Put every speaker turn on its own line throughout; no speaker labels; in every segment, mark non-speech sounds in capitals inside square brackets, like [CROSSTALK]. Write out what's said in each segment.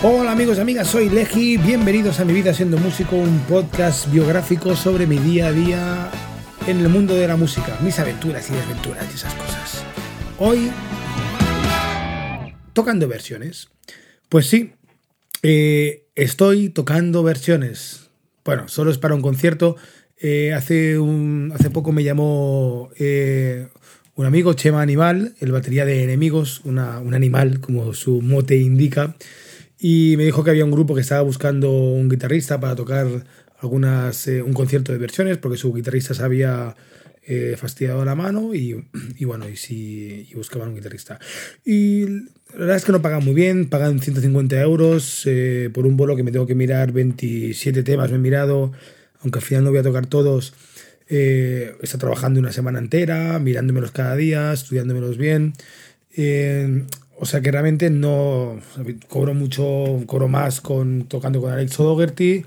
Hola amigos y amigas, soy Leji, bienvenidos a Mi Vida Siendo Músico, un podcast biográfico sobre mi día a día en el mundo de la música, mis aventuras y desventuras y esas cosas. Hoy, tocando versiones. Pues sí, eh, estoy tocando versiones. Bueno, solo es para un concierto. Eh, hace, un, hace poco me llamó eh, un amigo, Chema Animal, el batería de Enemigos, un animal como su mote indica y me dijo que había un grupo que estaba buscando un guitarrista para tocar algunas un concierto de versiones porque su guitarrista se había eh, fastidiado la mano y, y bueno y si buscaban un guitarrista. Y la verdad es que no pagan muy bien pagan 150 euros eh, por un bolo que me tengo que mirar 27 temas me he mirado aunque al final no voy a tocar todos eh, está trabajando una semana entera mirándomelos cada día estudiándomelos bien eh, o sea que realmente no cobro mucho, cobro más con tocando con Alex O'Dougherty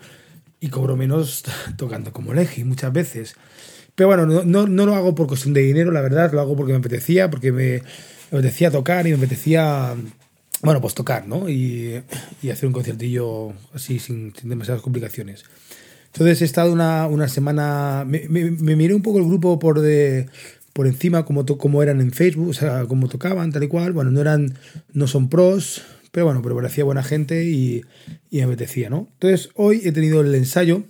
y cobro menos [LAUGHS] tocando como Legi muchas veces. Pero bueno, no, no, no, lo hago por cuestión de dinero, la verdad, lo hago porque me apetecía, porque me, apetecía tocar y me apetecía, bueno, pues tocar, ¿no? Y, y hacer un conciertillo así sin, demasiadas complicaciones. Entonces he estado una, una semana, me, me miré un poco el grupo por de por encima como, como eran en Facebook, o sea, como tocaban, tal y cual. Bueno, no eran, no son pros, pero bueno, pero parecía buena gente y, y me apetecía, ¿no? Entonces, hoy he tenido el ensayo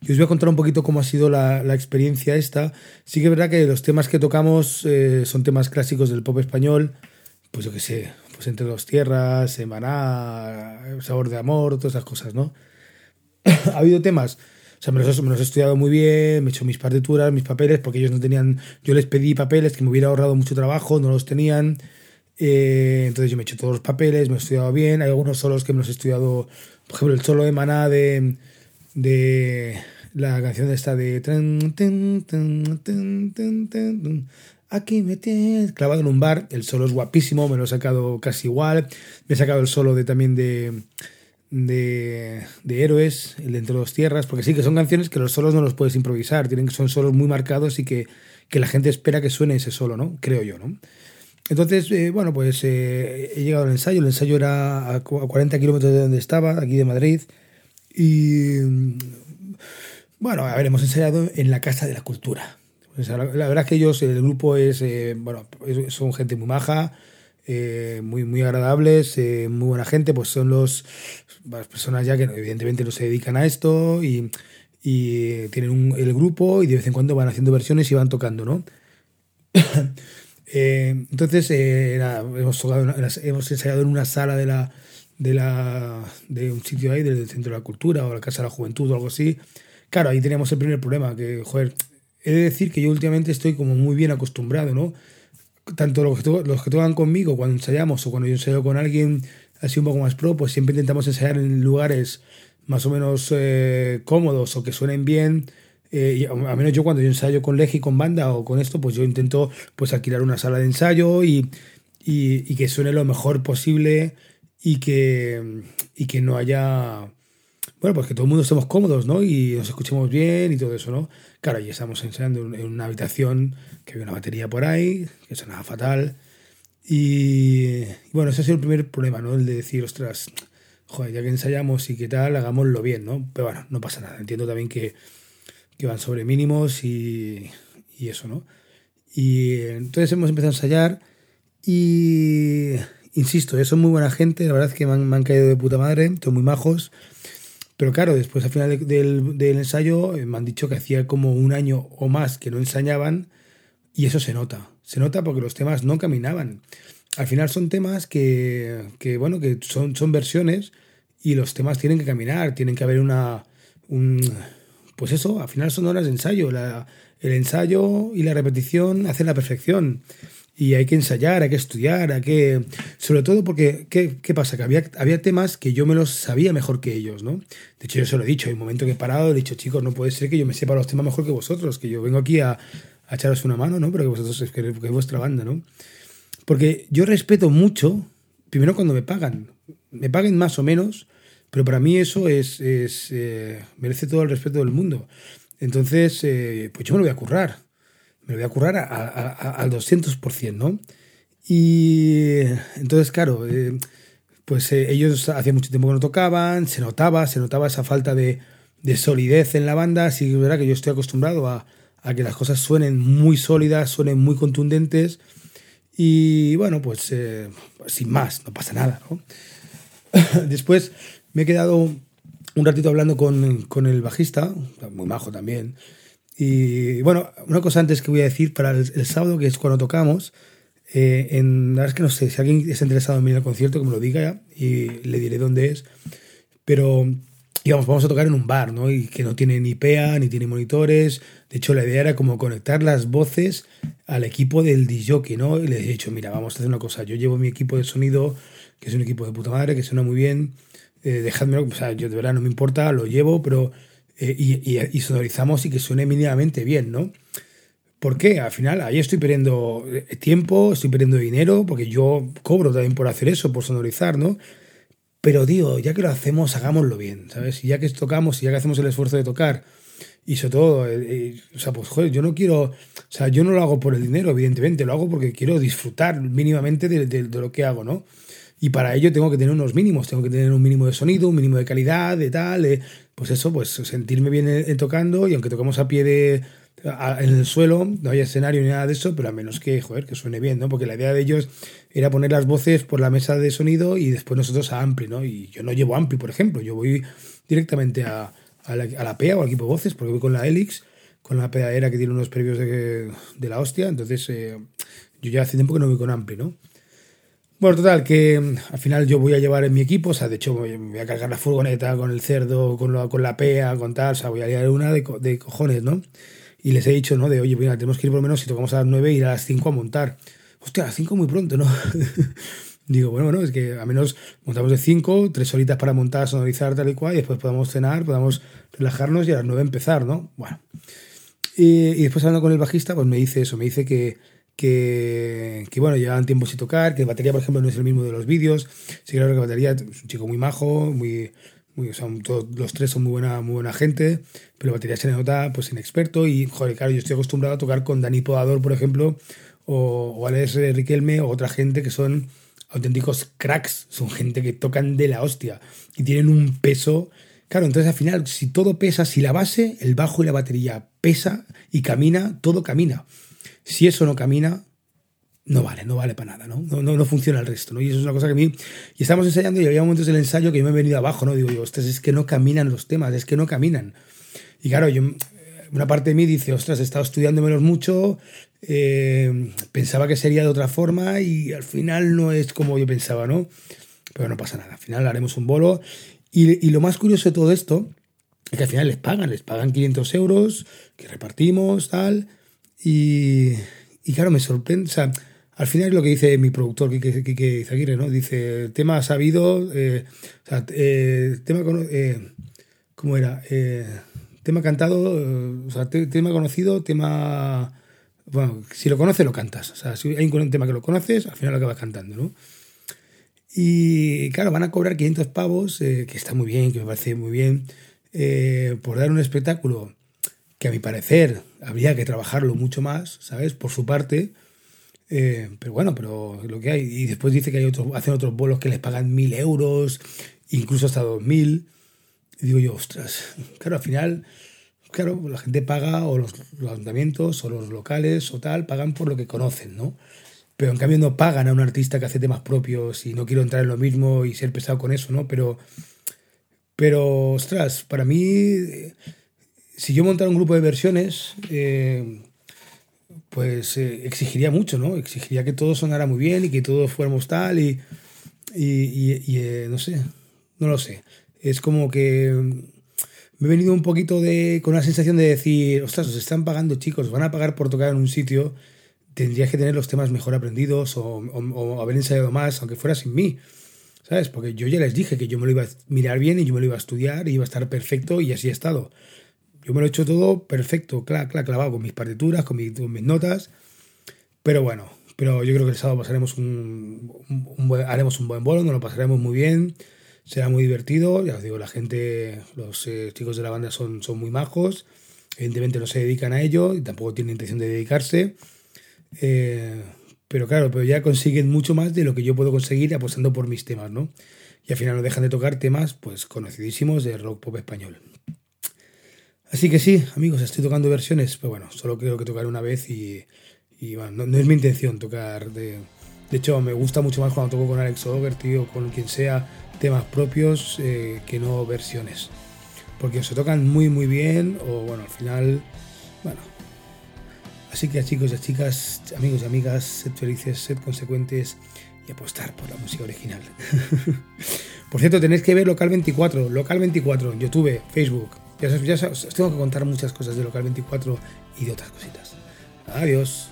y os voy a contar un poquito cómo ha sido la, la experiencia esta. Sí que es verdad que los temas que tocamos eh, son temas clásicos del pop español, pues yo qué sé, pues Entre dos tierras, Semaná, Sabor de amor, todas esas cosas, ¿no? [COUGHS] ha habido temas sea, me los, he estudiado muy bien, me he hecho mis partituras, mis papeles, porque ellos no tenían. Yo les pedí papeles que me hubiera ahorrado mucho trabajo, no los tenían. Eh, entonces yo me he hecho todos los papeles, me he estudiado bien. Hay algunos solos que me los he estudiado, por ejemplo, el solo de Maná de, de la canción esta de. Aquí me tienes clavado en un bar. El solo es guapísimo, me lo he sacado casi igual. Me he sacado el solo de también de de, de, héroes, el de Entre dos Tierras, porque sí que son canciones que los solos no los puedes improvisar, tienen, son solos muy marcados y que, que la gente espera que suene ese solo, ¿no? Creo yo, ¿no? Entonces, eh, bueno, pues eh, he llegado al ensayo, el ensayo era a 40 kilómetros de donde estaba, aquí de Madrid, y bueno, a ver, hemos ensayado en la Casa de la Cultura. O la, la, verdad es que ellos, el grupo es, eh, bueno, son gente muy maja, eh, muy, muy agradables, eh, muy buena gente, pues son los, las personas ya que evidentemente no se dedican a esto y, y tienen el grupo y de vez en cuando van haciendo versiones y van tocando, ¿no? [COUGHS] eh, entonces, hemos, tocado, hemos ensayado en una sala de la, de, la, de un sitio ahí, del Centro de la Cultura o la Casa de la Juventud o algo así. Claro, ahí teníamos el primer problema, que, joder, he de decir que yo últimamente estoy como muy bien acostumbrado, ¿no? Tanto los que, los que tocan conmigo cuando ensayamos o cuando yo ensayo con alguien así un poco más pro, pues siempre intentamos ensayar en lugares más o menos eh, cómodos o que suenen bien. Eh, a menos yo cuando yo ensayo con Legi, con banda o con esto, pues yo intento pues alquilar una sala de ensayo y, y, y que suene lo mejor posible y que, y que no haya bueno, pues que todo el mundo estemos cómodos, ¿no? Y nos escuchemos bien y todo eso, ¿no? Claro, y estamos ensayando en una habitación que había una batería por ahí, que sonaba fatal. Y, y bueno, ese ha sido el primer problema, ¿no? El de decir, ostras, joder, ya que ensayamos y qué tal, hagámoslo bien, ¿no? Pero bueno, no pasa nada. Entiendo también que, que van sobre mínimos y, y eso, ¿no? Y entonces hemos empezado a ensayar y, insisto, son muy buena gente, la verdad es que me han, me han caído de puta madre, son muy majos. Pero claro, después al final de, del, del, ensayo eh, me han dicho que hacía como un año o más que no ensañaban y eso se nota. Se nota porque los temas no caminaban. Al final son temas que, que bueno, que son, son versiones y los temas tienen que caminar, tienen que haber una... Un, pues eso, al final son horas de ensayo. La, el ensayo y la repetición hacen la perfección y hay que ensayar, hay que estudiar, hay que... Sobre todo porque, ¿qué, qué pasa? Que había, había temas que yo me los sabía mejor que ellos, ¿no? De hecho, yo se lo he dicho, hay un momento que he parado, he dicho, chicos, no puede ser que yo me sepa los temas mejor que vosotros, que yo vengo aquí a, a echaros una mano, ¿no? Pero que vosotros es, que, es vuestra banda, ¿no? Porque yo respeto mucho, primero cuando me pagan, me paguen más o menos, pero para mí eso es, es eh, merece todo el respeto del mundo. Entonces, eh, pues yo me lo voy a currar me voy a currar a, a, a, al 200%, ¿no? Y entonces, claro, eh, pues eh, ellos hacía mucho tiempo que no tocaban, se notaba, se notaba esa falta de, de solidez en la banda. Sí es verdad que yo estoy acostumbrado a, que las cosas suenen muy sólidas, suenen muy contundentes. Y bueno, pues eh, sin más, no pasa nada. [LAUGHS] Después me he quedado un ratito hablando con, con, el bajista, muy majo también. Y bueno, una cosa antes que voy a decir para el, sábado, que es cuando tocamos, eh, en, la verdad es que no sé, si alguien está interesado en venir al concierto, que me lo diga ya y le diré dónde es. Pero, digamos, vamos a tocar en un bar, ¿no? Y que no tiene ni PEA, ni tiene monitores. De hecho, la idea era como conectar las voces al equipo del DJ, ¿no? Y les he dicho, mira, vamos a hacer una cosa. Yo llevo mi equipo de sonido, que es un equipo de puta madre, que suena muy bien. Eh, dejadme, o sea, yo de verdad no me importa, lo llevo, pero. Eh, y, y, sonorizamos y que suene mínimamente bien, ¿no? ¿Por qué? Al final ahí estoy perdiendo eh, tiempo, estoy perdiendo dinero, porque yo cobro también por hacer eso, por sonorizar, ¿no? Pero digo, ya que lo hacemos, hagámoslo bien, ¿sabes? Y ya que tocamos, y ya que hacemos el esfuerzo de tocar, y sobre todo, eh, o sea, pues joder, yo no quiero, o sea, yo no lo hago por el dinero, evidentemente, lo hago porque quiero disfrutar mínimamente de lo que hago, ¿no? Y para ello tengo que tener unos mínimos, tengo que tener un mínimo de sonido, un mínimo de calidad, de tal, pues eso, pues sentirme bien en, tocando y aunque toquemos a pie de en el suelo, no hay escenario ni nada de eso, pero a menos que, joder, que suene bien, ¿no? Porque la idea de ellos era poner las voces por la mesa de sonido y después nosotros a Ampli, ¿no? Y yo no llevo Ampli, por ejemplo, yo voy directamente a, a, la, a la PEA o al equipo de voces, porque voy con la Helix, con la era que tiene unos previos de, de la hostia, entonces eh, yo ya hace tiempo que no voy con Ampli, ¿no? Bueno, total, que al final yo voy a llevar en mi equipo, o sea, de hecho voy a cargar la furgoneta con el cerdo, con, lo, con la PEA, con tal, o sea, voy a liar una de, de cojones, ¿no? Y les he dicho, ¿no? De, oye, mira, tenemos que ir por lo menos, si tocamos a las 9, ir a las 5 a montar. Hostia, a las 5 muy pronto, ¿no? [LAUGHS] Digo, bueno, bueno, es que a menos montamos de 5, 3 horitas para montar, sonorizar, tal y cual, y después podamos cenar, podamos relajarnos y a las 9 empezar, ¿no? Bueno. Y, y después hablando con el bajista, pues me dice eso, me dice que, que, que, bueno, llevaban tiempo sin tocar, que el batería, por ejemplo, no es el mismo de los vídeos. Sí, claro que batería es un chico muy majo, muy, muy, o sea, todos los tres son muy buena, muy buena gente, pero la batería se nota pues inexperto y, joder, claro, yo estoy acostumbrado a tocar con Dani Podador, por ejemplo, o, o Alex Riquelme o otra gente que son auténticos cracks, son gente que tocan de la hostia y tienen un peso. Claro, entonces al final, si todo pesa, si la base, el bajo y la batería pesa y camina, todo camina. Si eso no camina, no vale, no vale para nada, ¿no? No, no, no funciona el resto, ¿no? Y eso es una cosa que a mí... Y estamos ensayando y había momentos del ensayo que yo me he venido abajo, ¿no? Digo yo, ostras, es que no caminan los temas, es que no caminan. Y claro, yo, una parte de mí dice, ostras, he estado estudiándomelos mucho, eh, pensaba que sería de otra forma y al final no es como yo pensaba, ¿no? Pero no pasa nada, al final haremos un bolo. Y, y lo más curioso de todo esto es que al final les pagan, les pagan 500 euros, que repartimos, tal. Y, y claro, me sorprende, o sea, al final es lo que dice mi productor, Quique, Quique Izaguirre, ¿no? Dice, tema sabido, eh, o sea, eh, tema, eh, ¿cómo era? Eh, tema cantado, eh, o sea, te, tema conocido, tema... Bueno, si lo conoces, lo cantas. O sea, si hay un tema que lo conoces, al final lo acabas cantando, ¿no? Y claro, van a cobrar 500 pavos, que está muy bien, que me parece muy bien, por dar un espectáculo que a mi parecer habría que trabajarlo mucho más, ¿sabes? Por su parte, eh, pero bueno, pero lo que hay. Y después dice que hay otros, hacen otros bolos que les pagan mil euros, incluso hasta dos mil. Y digo yo, ostras, claro, al final, claro, la gente paga, o los, los, ayuntamientos, o los locales, o tal, pagan por lo que conocen, ¿no? Pero en cambio no pagan a un artista que hace temas propios y no quiero entrar en lo mismo y ser pesado con eso, ¿no? Pero, pero ostras, para mí, si yo montara un grupo de versiones, eh, pues eh, exigiría mucho, ¿no? Exigiría que todo sonara muy bien y que todos fuéramos tal y, y, eh, no sé, no lo sé. Es como que me he venido un poquito de, con una sensación de decir, ostras, os están pagando chicos, van a pagar por tocar en un sitio, tendrías que tener los temas mejor aprendidos o, o, o haber ensayado más, aunque fuera sin mí. ¿Sabes? Porque yo ya les dije que yo me lo iba a mirar bien y yo me lo iba a estudiar y iba a estar perfecto y así he estado. Yo me lo he hecho todo perfecto, clac, clac, clavado, con mis partituras, con mis, notas. Pero bueno, pero yo creo que el sábado pasaremos un buen, haremos un buen bolo, nos lo pasaremos muy bien, será muy divertido. Ya os digo, la gente, los eh, chicos de la banda son, son muy majos, evidentemente no se dedican a ello y tampoco tienen intención de dedicarse. Eh, pero claro, pero ya consiguen mucho más de lo que yo puedo conseguir apostando por mis temas, ¿no? Y al final no dejan de tocar temas, pues, conocidísimos de rock pop español. Así que sí, amigos, estoy tocando versiones, pero bueno, solo quiero que tocar una vez y, bueno, no, es mi intención tocar de... De hecho, me gusta mucho más cuando toco con Alex O'Dougherty o con quien sea temas propios eh, que no versiones. Porque se tocan muy muy bien o bueno, al final, bueno. Así que chicos y chicas, amigos y amigas, sed felices, sed consecuentes y apostar por la música original. [LAUGHS] por cierto, tenéis que ver Local 24, Local 24, YouTube, Facebook. Ya, os tengo que contar muchas cosas de Local 24 y de otras cositas. Adiós.